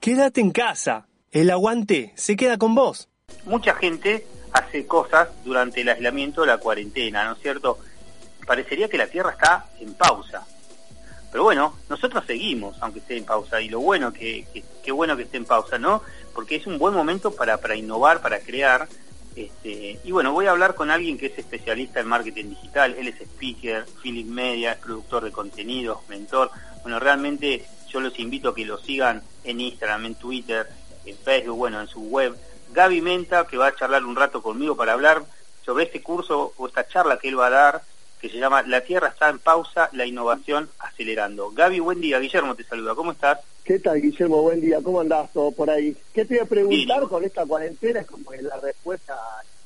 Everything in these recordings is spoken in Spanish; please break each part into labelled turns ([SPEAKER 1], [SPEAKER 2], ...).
[SPEAKER 1] Quédate en casa. El aguante se queda con vos.
[SPEAKER 2] Mucha gente hace cosas durante el aislamiento, la cuarentena, ¿no es cierto? Parecería que la Tierra está en pausa. Pero bueno, nosotros seguimos, aunque esté en pausa, y lo bueno que, que, bueno que esté en pausa, ¿no? Porque es un buen momento para, para innovar, para crear. Este, y bueno, voy a hablar con alguien que es especialista en marketing digital, él es speaker, Philip Media, productor de contenidos, mentor. Bueno, realmente yo los invito a que lo sigan en Instagram, en Twitter, en Facebook, bueno, en su web. Gaby Menta, que va a charlar un rato conmigo para hablar sobre este curso o esta charla que él va a dar que se llama La Tierra está en pausa, la innovación acelerando. Gaby, buen día. Guillermo te saluda. ¿Cómo estás?
[SPEAKER 3] ¿Qué tal, Guillermo? Buen día. ¿Cómo andás todo por ahí? ¿Qué te voy a preguntar con esta cuarentena? Es como la respuesta.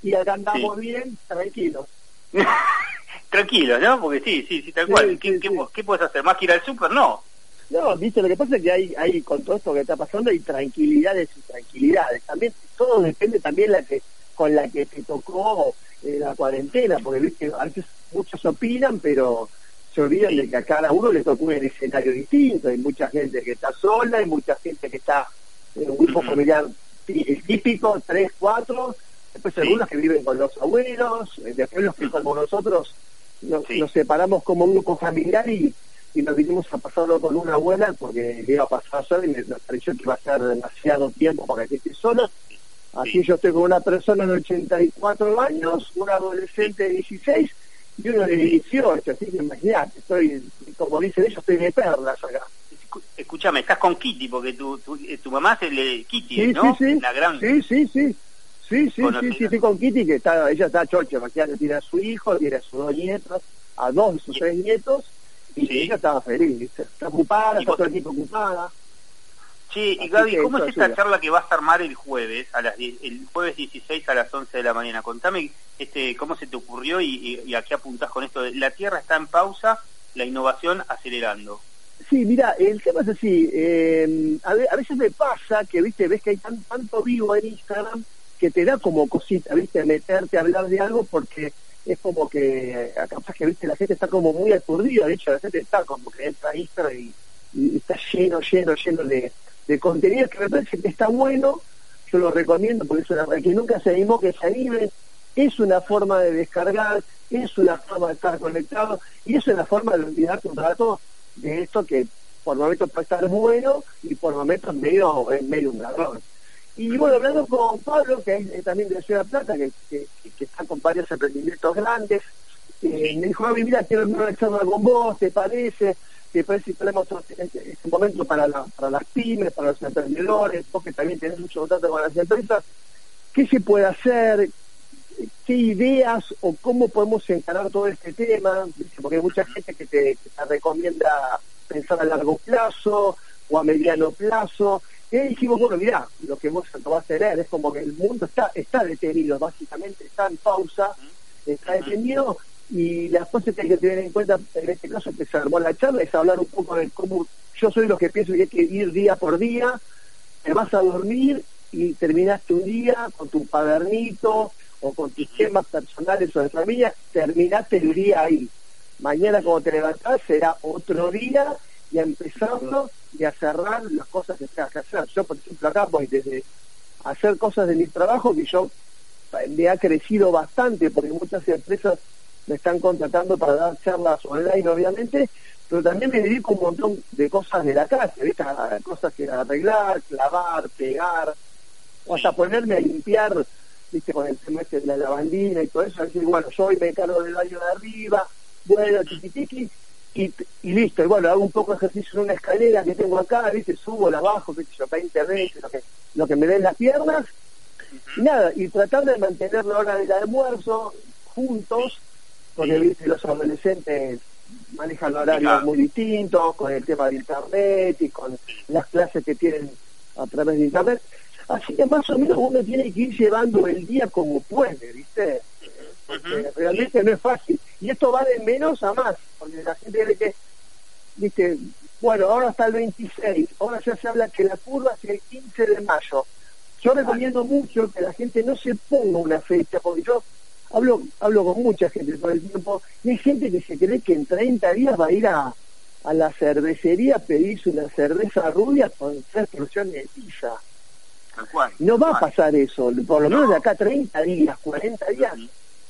[SPEAKER 3] Y acá andamos bien, tranquilos.
[SPEAKER 2] tranquilos, ¿no? Porque sí, sí, sí, tal cual. ¿Qué, qué, puedes hacer? ¿Más que ir al súper? No.
[SPEAKER 3] No, viste, lo que pasa es que hay, hay, con todo esto que está pasando, hay tranquilidades y tranquilidades. También, todo depende también la que, con la que te tocó eh, la cuarentena, porque viste, a veces muchos opinan, pero se olvidan de que a cada uno le tocó un escenario distinto. Hay mucha gente que está sola, hay mucha gente que está en un grupo familiar típico, tres, cuatro, después algunos que viven con los abuelos, eh, después los que como nosotros nos, separamos como grupo familiar y, y nos vinimos a pasarlo con una abuela porque iba a pasar sola y me, pareció que iba a ser demasiado tiempo para que esté sola. Así yo estoy con una persona de 84 años, un adolescente de 16 y uno de 18, así que imagínate, estoy, como dicen ellos, estoy de perlas acá.
[SPEAKER 2] Escúchame, estás con Kitty, porque tu, tu, eh, tu mamá es el de Kitty,
[SPEAKER 3] ¿no? Sí, sí, La gran... sí, sí, sí. Sí, sí, sí, sí, sí, con Kitty, que está, ella está chocha, imagínate, tiene a su hijo, tiene a sus dos nietos, a dos de sus tres nietos, y ella estaba feliz, está ocupada, está todo el tiempo ocupada.
[SPEAKER 2] Sí, y Gaby, ¿cómo es esta charla que vas a armar el jueves, a las el jueves 16 a las 11 de la mañana? Contame este, cómo se te ocurrió y, a qué apuntás con esto. De, la Tierra está en pausa, la innovación acelerando.
[SPEAKER 3] Sí, mira, el tema es así. Eh, a, veces me pasa que, viste, ves que hay tan, tanto vivo en Instagram que te da como cosita, viste, meterte a hablar de algo porque es como que, capaz que, viste, la gente está como muy aturdida. De hecho, la gente está como que entra a y está lleno, lleno, lleno de de contenido que me parece que está bueno, yo lo recomiendo porque es una que nunca se animó que se anime, es una forma de descargar, es una forma de estar conectado y es una forma de olvidarte un rato de esto que por momentos puede estar bueno y por momentos medio, medio un garrón. Y bueno, hablando con Pablo, que es también de Ciudad Plata, que, que, está con varios emprendimientos grandes, eh, me dijo, mira, quiero una charla con vos, ¿te parece? que parece que tenemos este, este momento para, para las pymes, para los emprendedores, porque también tenés mucho contacto con las empresas, ¿qué se puede hacer? ¿Qué ideas o cómo podemos encarar todo este tema? Porque hay mucha gente que te, recomienda pensar a largo plazo o a mediano plazo. Y dijimos, bueno, mira, lo que vos vas a tener es como que el mundo está, está detenido, básicamente está en pausa, está detenido y las cosas que hay que tener en cuenta en este caso que se armó la charla es hablar un poco de cómo yo soy lo que pienso que hay que ir día por día, te vas a dormir y terminaste un día con tu padernito o con tus temas personales o de familia, terminaste el día ahí. Mañana cuando te levantás será otro día y a empezarlo y a cerrar las cosas que tengas que hacer. Yo, por ejemplo, acá voy desde hacer cosas de mi trabajo que yo me ha crecido bastante porque muchas empresas me están contratando para dar charlas online, obviamente, pero también me dedico un montón de cosas de la casa, ¿viste? Cosas que arreglar, clavar, pegar, o hasta ponerme a limpiar, ¿viste? Con el tema este de la lavandina y todo eso, decir, bueno, yo hoy me encargo del baño de arriba, bueno, chiquitiqui, y, y listo, y bueno, hago un poco de ejercicio en una escalera que tengo acá, ¿viste? Subo, la bajo, ¿viste? Yo para internet, lo que, lo que me den las piernas, y nada, y tratar de mantener la hora del almuerzo juntos, porque los adolescentes manejan horarios muy distintos con el tema de internet y con las clases que tienen a través de internet. Así que más o menos uno tiene que ir llevando el día como puede, ¿viste? Realmente no es fácil. Y esto va de menos a más, porque la gente cree que, ¿viste? Bueno, ahora está el 26, ahora ya se habla que la curva es el 15 de mayo. Yo recomiendo mucho que la gente no se ponga una fecha, porque yo hablo hablo con mucha gente todo el tiempo y hay gente que se cree que en 30 días va a ir a, a la cervecería pedís una cerveza rubia con tres porciones de pizza. No va a pasar eso, por lo menos de acá 30 días, 40 días,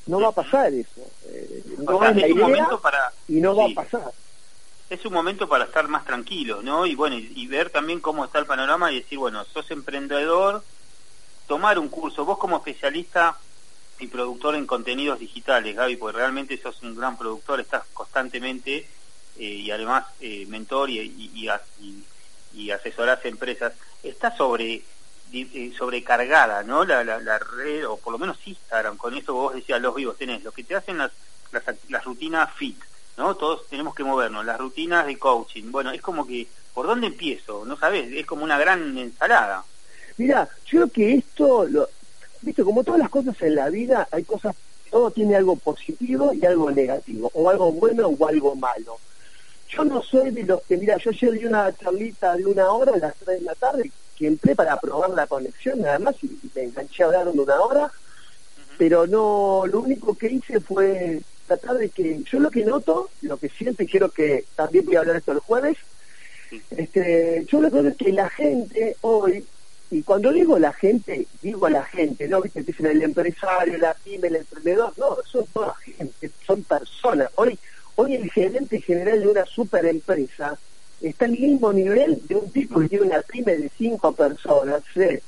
[SPEAKER 3] no va a pasar eso. Eh, no es la idea y no va a pasar.
[SPEAKER 2] Es un momento para estar más tranquilo, ¿no? Y bueno, y, ver también cómo está el panorama y decir, bueno, sos emprendedor, tomar un curso, vos como especialista y productor en contenidos digitales, Gaby, porque realmente sos un gran productor, estás constantemente eh, y además eh, mentor y, y, y, asesorás a empresas, está sobre sobrecargada, ¿no? La, la, red, o por lo menos Instagram, con esto vos decías, los vivos tenés, lo que te hacen las, las, rutinas fit, ¿no? Todos tenemos que movernos, las rutinas de coaching, bueno, es como que, ¿por dónde empiezo? No sabes, es como una gran ensalada.
[SPEAKER 3] Mira, yo creo que esto, lo, viste, como todas las cosas en la vida, hay cosas, todo tiene algo positivo y algo negativo, o algo bueno o algo malo. Yo no soy de los que, mira, yo ayer di una charlita de una hora a las 3 de la tarde que entré para probar la conexión nada más y, me enganché a hablar de una hora, pero no, lo único que hice fue tratar de que, yo lo que noto, lo que siento y quiero que también voy a hablar esto el jueves, este, yo lo que es que la gente hoy, y cuando digo la gente, digo a la gente, no viste, dicen el empresario, la pyme, el emprendedor, no, son toda gente, son personas. Hoy, hoy el gerente general de una super empresa está al mismo nivel de un tipo que tiene una pyme de cinco personas,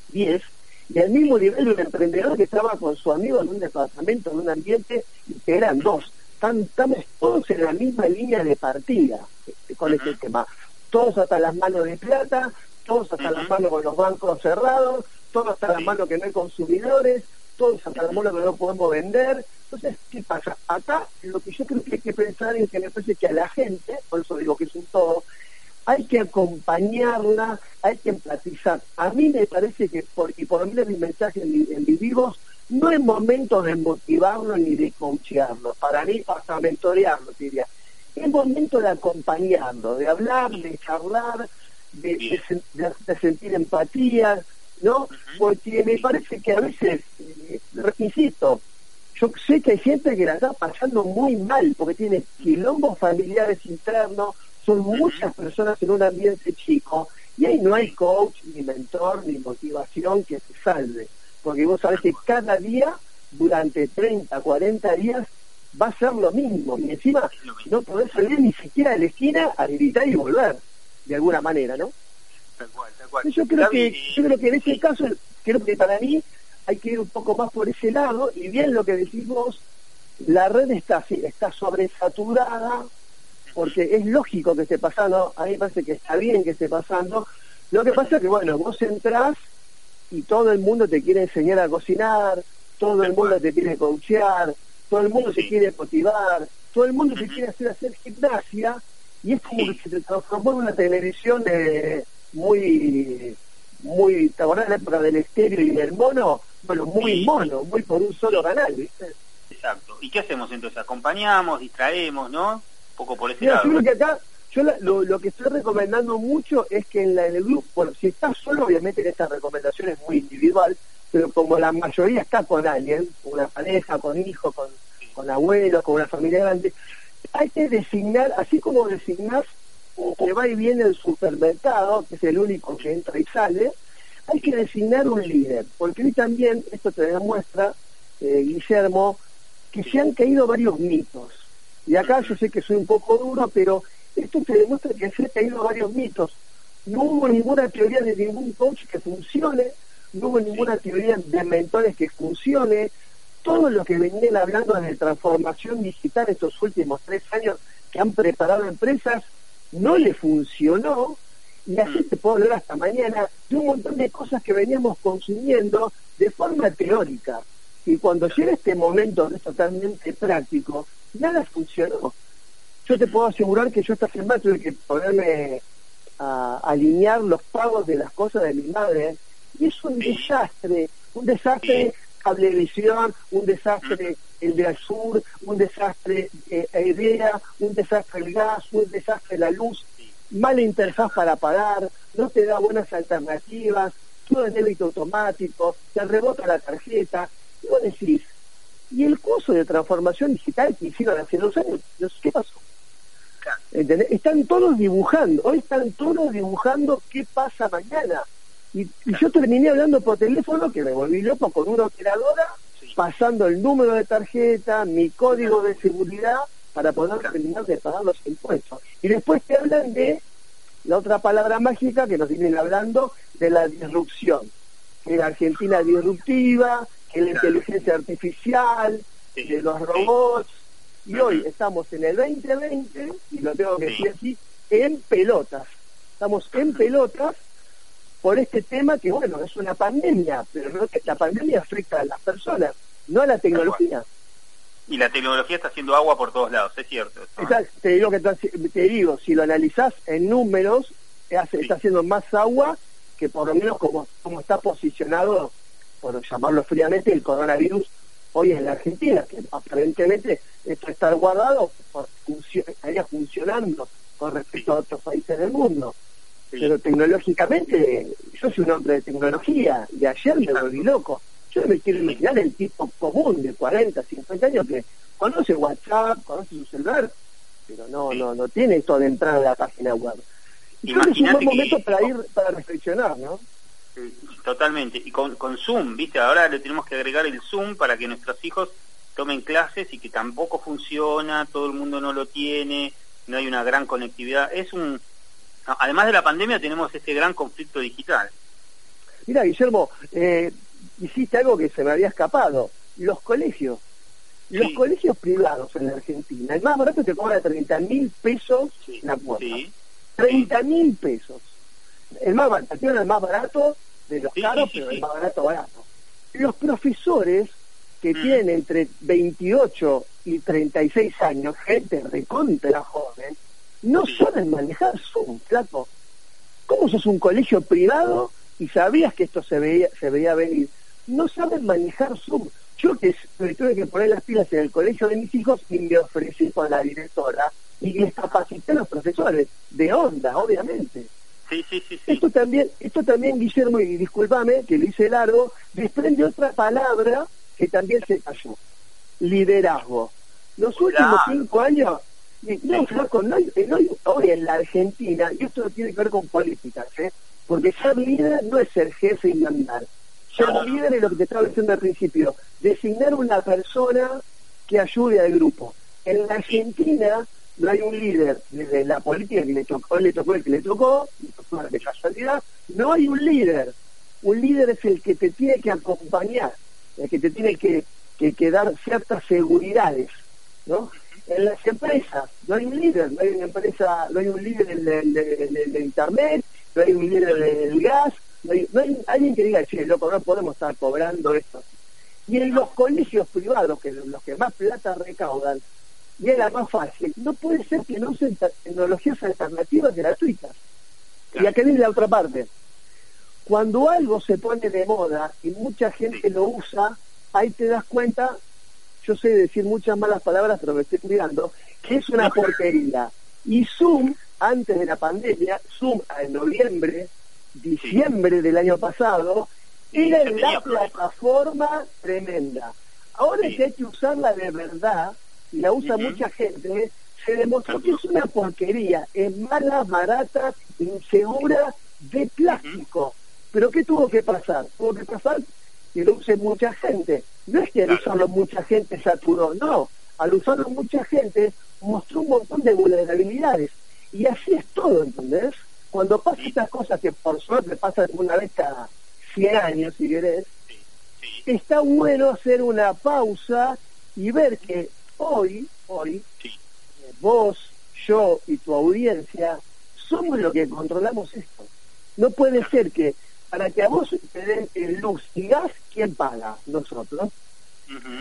[SPEAKER 3] diez, y al mismo nivel de un emprendedor que estaba con su amigo en un departamento, en un ambiente, que eran dos. estamos todos en la misma línea de partida este, con este tema. Todos hasta las manos de plata, todos hasta las manos con los bancos cerrados, todos hasta las manos que no hay consumidores, todos hasta las manos que no podemos vender. Entonces, ¿qué pasa? Acá lo que yo creo que hay que pensar es que me parece que a la gente, por eso digo que es un todo, hay que acompañarla, hay que empatizar. A mí me parece que, por, y por lo menos mi mensaje en, en vivos, no es momento de motivarlo ni de coachearlo, para mí hasta mentorearlo, diría. Es momento de acompañarlo, de hablar, de charlar, de, sentir empatía, ¿no? Porque me parece que a veces, eh, insisto, yo sé que hay gente que la está pasando muy mal porque tiene quilombos familiares internos, son muchas personas en un ambiente chico y ahí no hay coach, ni mentor, ni motivación que se salve. Porque vos sabés que cada día, durante 30, 40 días, va a ser lo mismo. Y encima no podés salir ni siquiera de la esquina a gritar y volver, de alguna manera, ¿no? Yo creo, que, yo creo que en ese caso, creo que para mí hay que ir un poco más por ese lado. Y bien lo que decís vos, la red está, está sobresaturada, porque es lógico que esté pasando, a mí me parece que está bien que esté pasando. Lo que pasa es que, bueno, vos entrás y todo el mundo te quiere enseñar a cocinar, todo el mundo te quiere coachear, todo el mundo te quiere motivar, todo el mundo te quiere hacer hacer gimnasia, y es como que se transformó en una televisión eh, muy, muy, ¿te acordás de la época del estéreo y del mono? Bueno, muy mono, muy por un solo canal, ¿viste?
[SPEAKER 2] Exacto. ¿Y qué hacemos entonces? Acompañamos, distraemos, ¿no? Poco por ese lado.
[SPEAKER 3] Yo creo que acá, yo lo, que estoy recomendando mucho es que en, la, el grupo, bueno, si estás solo, obviamente esta recomendación es muy individual, pero como la mayoría está con alguien, con una pareja, con hijos, con, con abuelos, con una familia grande, hay que designar, así como designar que va y viene el supermercado, que es el único que entra y sale, hay que designar un líder, porque hoy también, esto te demuestra, eh, Guillermo, que se han caído varios mitos. Y acá yo sé que soy un poco duro, pero esto te demuestra que se han caído varios mitos. No hubo ninguna teoría de ningún coach que funcione, no hubo ninguna teoría de mentores que funcione. Todo lo que venían hablando de transformación digital estos últimos tres años que han preparado empresas no le funcionó. Y así te puedo hablar hasta mañana de un montón de cosas que veníamos consumiendo de forma teórica. Y cuando llega este momento es totalmente práctico, nada funcionó. Yo te puedo asegurar que yo esta semana tuve que ponerme a, alinear los pagos de las cosas de mi madre y es un desastre, un desastre cablevisión, un desastre el de Azur, un desastre eh, un desastre el gas, un desastre la luz, mala interfaz para pagar, no te da buenas alternativas, todo es débito automático, te rebota la tarjeta, y vos decís, y el curso de transformación digital que hicieron hace dos años, ¿qué pasó? Están todos dibujando, hoy están todos dibujando qué pasa mañana. Y, yo terminé hablando por teléfono, que me volví loco con una operadora, pasando el número de tarjeta, mi código de seguridad, para poder terminar de pagar los impuestos. Y después te hablan de la otra palabra mágica que nos vienen hablando de la disrupción, que la Argentina disruptiva, que la inteligencia artificial, de los robots, y hoy estamos en el 2020, y lo tengo que decir así, en pelotas. Estamos en pelotas por este tema que, bueno, es una pandemia, pero no, la pandemia afecta a las personas, no a la tecnología.
[SPEAKER 2] Y la tecnología está haciendo agua por todos lados, es cierto.
[SPEAKER 3] te, digo que, te digo, si lo analizás en números, está haciendo más agua que por lo menos como, como está posicionado, por llamarlo fríamente, el coronavirus hoy en la Argentina, que aparentemente esto está guardado, estaría funcionando con respecto a otros países del mundo. Pero tecnológicamente, yo soy un hombre de tecnología, y ayer me volví loco. Yo me quiero imaginar el tipo común de 40, 50 años que conoce WhatsApp, conoce su celular, pero no, no, no tiene esto de entrar a la página web. Y creo que es un buen momento para ir, para reflexionar, ¿no?
[SPEAKER 2] Totalmente. Y con, con Zoom, ¿viste? Ahora le tenemos que agregar el Zoom para que nuestros hijos tomen clases y que tampoco funciona, todo el mundo no lo tiene, no hay una gran conectividad. Es un. Además de la pandemia, tenemos este gran conflicto digital.
[SPEAKER 3] Mira, Guillermo, eh, hiciste algo que se me había escapado. Los colegios. Los colegios privados en la Argentina, el más barato te cobra 30 mil pesos la cuota. 30 mil pesos. El más barato, el más barato de los caros, pero el más barato barato. Los profesores que mm. tienen entre 28 y 36 años, gente recontra joven, no saben manejar Zoom, flaco. ¿Cómo sos un colegio privado y sabías que esto se veía, se veía venir? No saben manejar Zoom. Yo que tuve que poner las pilas en el colegio de mis hijos y me ofrecí con la directora y les capacité a los profesores, de onda, obviamente.
[SPEAKER 2] Sí, sí, sí,
[SPEAKER 3] Esto también, esto también, Guillermo, y discúlpame que lo hice largo, desprende otra palabra que también se cayó. Liderazgo. Los últimos cinco años, no, flaco, no, hoy en la Argentina, y esto tiene que ver con políticas, ¿eh? porque ser líder no es ser jefe y mandar. Ser líder es lo que te estaba diciendo al principio, designar una persona que ayude al grupo. En la Argentina no hay un líder desde la política que le tocó, le tocó el que le tocó, de casualidad, no hay un líder. Un líder es el que te tiene que acompañar, el que te tiene que, que, dar ciertas seguridades, ¿no? En las empresas no hay un líder, no hay una empresa, no hay un líder de, internet, no hay un líder del gas, no hay, no hay alguien que diga, che, loco, no podemos estar cobrando esto. Y en los colegios privados, que los que más plata recaudan, y era más fácil. No puede ser que no usen tecnologías alternativas gratuitas. Y acá viene la otra parte. Cuando algo se pone de moda y mucha gente lo usa, ahí te das cuenta, yo sé decir muchas malas palabras, pero me estoy cuidando, que es una porquería. Y Zoom, antes de la pandemia, Zoom en noviembre, diciembre del año pasado, era la plataforma tremenda. Ahora que hay que usarla de verdad, y la usa mucha gente, se demostró que es una porquería, es mala, barata, insegura, de plástico. Pero ¿qué tuvo que pasar? Tuvo que pasar que lo use mucha gente. No es que al usarlo mucha gente saturó, no. Al usarlo mucha gente mostró un montón de vulnerabilidades. Y así es todo, ¿entendés? Cuando pasa estas cosas que por suerte pasan una vez cada 100 años, si querés, está bueno hacer una pausa y ver que Hoy, hoy, eh, vos, yo y tu audiencia somos los que controlamos esto. No puede ser que para que a vos te den luz y gas, ¿quién paga? Nosotros.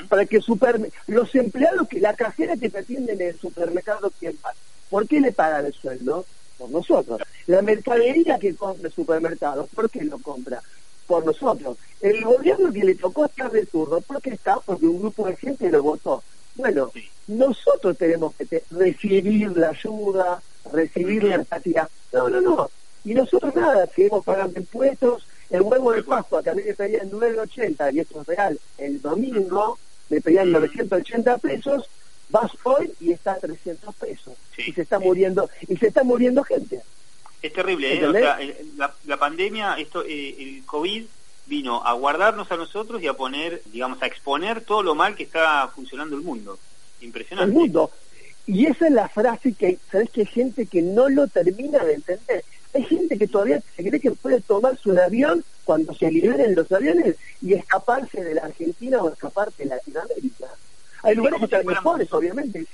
[SPEAKER 3] Para que super, los empleados, que la cajera que te atienden en el supermercado, ¿quién paga? ¿Por qué le pagan el sueldo? Por nosotros. La mercadería que compra el supermercado, ¿por qué lo compra? Por nosotros. El gobierno que le tocó estar de turno, ¿por qué está? Porque un grupo de gente lo votó. Bueno, nosotros tenemos que recibir la ayuda, recibir la empatía. No, no, no. Y nosotros nada, seguimos pagando impuestos. El huevo de Pascua que a mí me pedían 9.80, y esto es real, el domingo me pedían 980 pesos, vas hoy y está a 300 pesos. y se está muriendo, y se está muriendo gente.
[SPEAKER 2] Es terrible, ¿eh? O sea, la, pandemia, esto, eh, el COVID vino a guardarnos a nosotros y a poner, digamos, a exponer todo lo mal que está funcionando el mundo. Impresionante.
[SPEAKER 3] El mundo. Y esa es la frase que, ¿sabes que hay gente que no lo termina de entender? Hay gente que todavía se cree que puede tomarse un avión cuando se liberen los aviones y escaparse de la Argentina o escaparse de Latinoamérica. Hay lugares que están mejores, obviamente,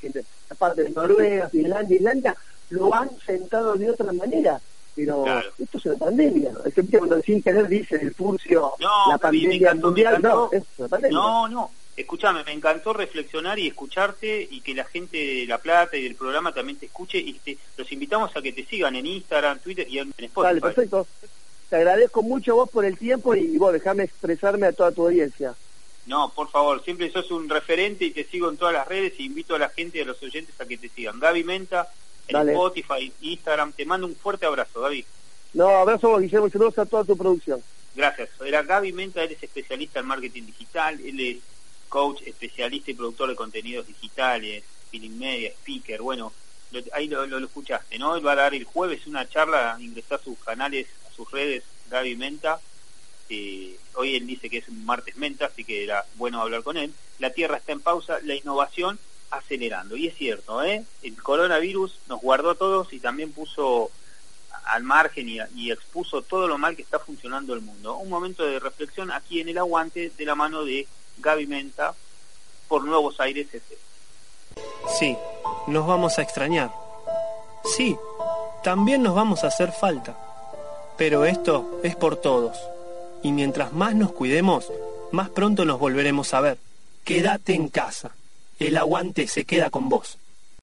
[SPEAKER 3] aparte de Noruega, Finlandia, Islandia, lo han sentado de otra manera. Pero esto es una pandemia. Este cuando sin querer dice el Furcio, la pandemia mundial, no, es una pandemia.
[SPEAKER 2] No, no, escúchame, me encantó reflexionar y escucharte y que la gente de La Plata y del programa también te escuche y te, los invitamos a que te sigan en Instagram, Twitter y en Spotify.
[SPEAKER 3] Perfecto. Te agradezco mucho vos por el tiempo y vos déjame expresarme a toda tu audiencia.
[SPEAKER 2] No, por favor, siempre sos un referente y te sigo en todas las redes y invito a la gente y a los oyentes a que te sigan. Gaby Menta, en Spotify, Instagram, te mando un fuerte abrazo, Gaby.
[SPEAKER 3] No, abrazo vos, Guillermo, a toda tu producción.
[SPEAKER 2] Gracias. Era Gaby Menta, él es especialista en marketing digital, él es coach, especialista y productor de contenidos digitales, feeling media, speaker, bueno, ahí lo, lo, escuchaste, ¿no? Él va a dar el jueves una charla, ingresar a sus canales, a sus redes, Gaby Menta, eh, hoy él dice que es un martes menta, así que era bueno hablar con él. La Tierra está en pausa, la innovación acelerando. Y es cierto, ¿eh? el coronavirus nos guardó a todos y también puso al margen y, expuso todo lo mal que está funcionando el mundo. Un momento de reflexión aquí en el aguante de la mano de Gaby Menta por Nuevos Aires ese
[SPEAKER 1] Sí, nos vamos a extrañar. Sí, también nos vamos a hacer falta. Pero esto es por todos y mientras más nos cuidemos, más pronto nos volveremos a ver. Quédate en casa. El aguante se queda con vos.